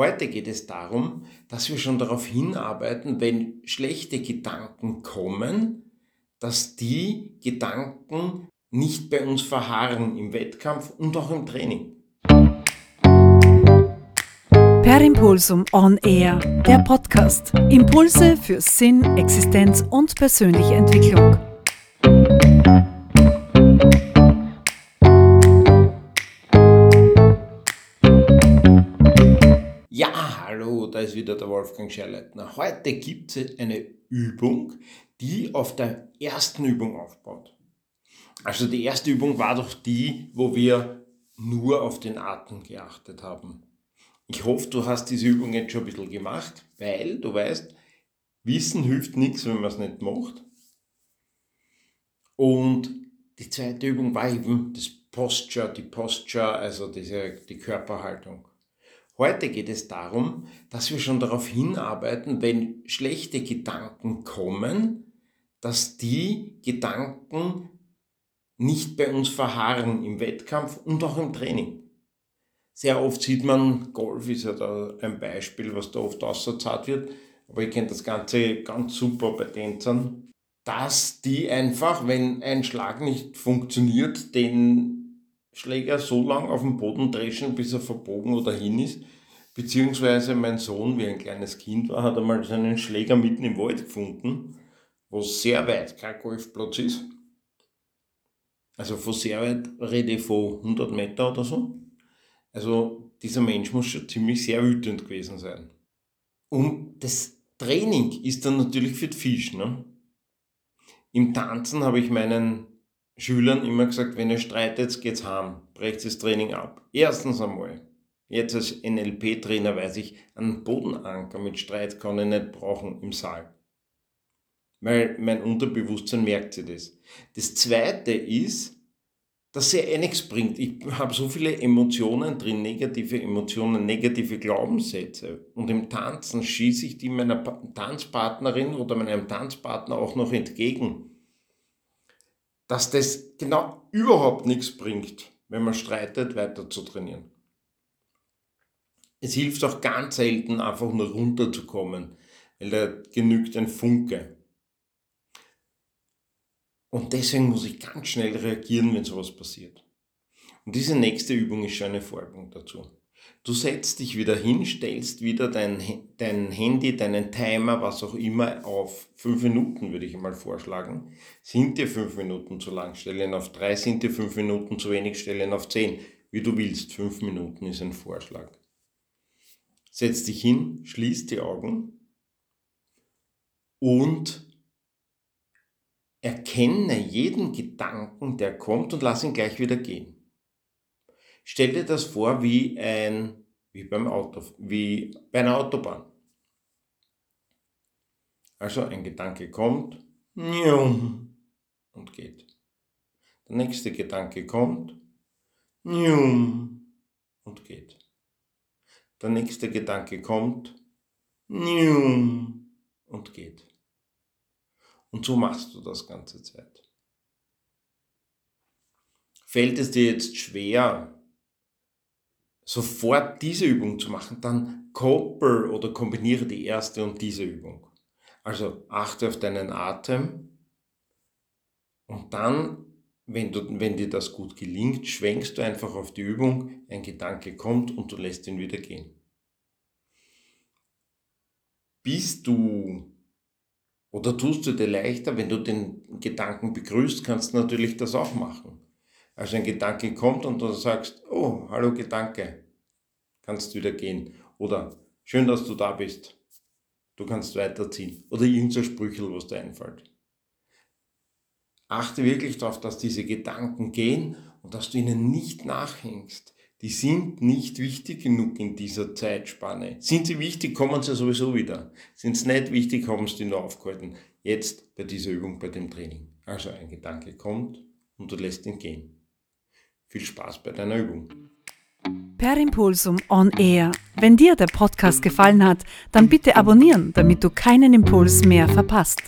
Heute geht es darum, dass wir schon darauf hinarbeiten, wenn schlechte Gedanken kommen, dass die Gedanken nicht bei uns verharren im Wettkampf und auch im Training. Per Impulsum On Air, der Podcast. Impulse für Sinn, Existenz und persönliche Entwicklung. Da ist wieder der Wolfgang Scherleitner. Heute gibt es eine Übung, die auf der ersten Übung aufbaut. Also die erste Übung war doch die, wo wir nur auf den Atem geachtet haben. Ich hoffe, du hast diese Übung jetzt schon ein bisschen gemacht, weil du weißt, Wissen hilft nichts, wenn man es nicht macht. Und die zweite Übung war eben das Posture, die Posture, also diese, die Körperhaltung. Heute geht es darum, dass wir schon darauf hinarbeiten, wenn schlechte Gedanken kommen, dass die Gedanken nicht bei uns verharren im Wettkampf und auch im Training. Sehr oft sieht man, Golf ist ja da ein Beispiel, was da oft außerzahlt wird, aber ich kenne das Ganze ganz super bei Tänzern, dass die einfach, wenn ein Schlag nicht funktioniert, den Schläger so lang auf dem Boden dreschen, bis er verbogen oder hin ist. Beziehungsweise mein Sohn, wie ein kleines Kind war, hat einmal seinen Schläger mitten im Wald gefunden, wo sehr weit kein Golfplatz ist. Also von sehr weit rede ich von 100 Meter oder so. Also dieser Mensch muss schon ziemlich sehr wütend gewesen sein. Und das Training ist dann natürlich für die Fisch. Ne? Im Tanzen habe ich meinen Schülern immer gesagt, wenn ihr streitet, geht's heim, brecht das Training ab. Erstens einmal. Jetzt als NLP-Trainer weiß ich, einen Bodenanker mit Streit kann ich nicht brauchen im Saal. Weil mein Unterbewusstsein merkt sich das. Das zweite ist, dass er eh nichts bringt. Ich habe so viele Emotionen drin, negative Emotionen, negative Glaubenssätze. Und im Tanzen schieße ich die meiner Tanzpartnerin oder meinem Tanzpartner auch noch entgegen dass das genau überhaupt nichts bringt, wenn man streitet, weiter zu trainieren. Es hilft auch ganz selten, einfach nur runterzukommen, weil da genügt ein Funke. Und deswegen muss ich ganz schnell reagieren, wenn sowas passiert. Und diese nächste Übung ist schon eine Folgung dazu. Du setzt dich wieder hin, stellst wieder dein, dein Handy, deinen Timer, was auch immer, auf fünf Minuten, würde ich mal vorschlagen. Sind dir fünf Minuten zu lang, stellen auf drei, sind dir fünf Minuten zu wenig, stellen auf zehn. Wie du willst, fünf Minuten ist ein Vorschlag. Setz dich hin, schließ die Augen und erkenne jeden Gedanken, der kommt und lass ihn gleich wieder gehen. Stell dir das vor wie ein, wie beim Auto, wie bei einer Autobahn. Also ein Gedanke kommt und geht. Der nächste Gedanke kommt und geht. Der nächste Gedanke kommt und geht. Und so machst du das ganze Zeit. Fällt es dir jetzt schwer, sofort diese Übung zu machen, dann koppel oder kombiniere die erste und diese Übung. Also achte auf deinen Atem und dann, wenn, du, wenn dir das gut gelingt, schwenkst du einfach auf die Übung, ein Gedanke kommt und du lässt ihn wieder gehen. Bist du oder tust du dir leichter, wenn du den Gedanken begrüßt, kannst du natürlich das auch machen. Also ein Gedanke kommt und du sagst, oh, hallo Gedanke, kannst wieder gehen. Oder schön, dass du da bist. Du kannst weiterziehen. Oder irgendein Sprüchel, was dir einfällt. Achte wirklich darauf, dass diese Gedanken gehen und dass du ihnen nicht nachhängst. Die sind nicht wichtig genug in dieser Zeitspanne. Sind sie wichtig, kommen sie sowieso wieder. Sind sie nicht wichtig, haben sie die nur aufgehalten. Jetzt bei dieser Übung, bei dem Training. Also ein Gedanke kommt und du lässt ihn gehen. Viel Spaß bei deiner Übung. Per Impulsum On Air. Wenn dir der Podcast gefallen hat, dann bitte abonnieren, damit du keinen Impuls mehr verpasst.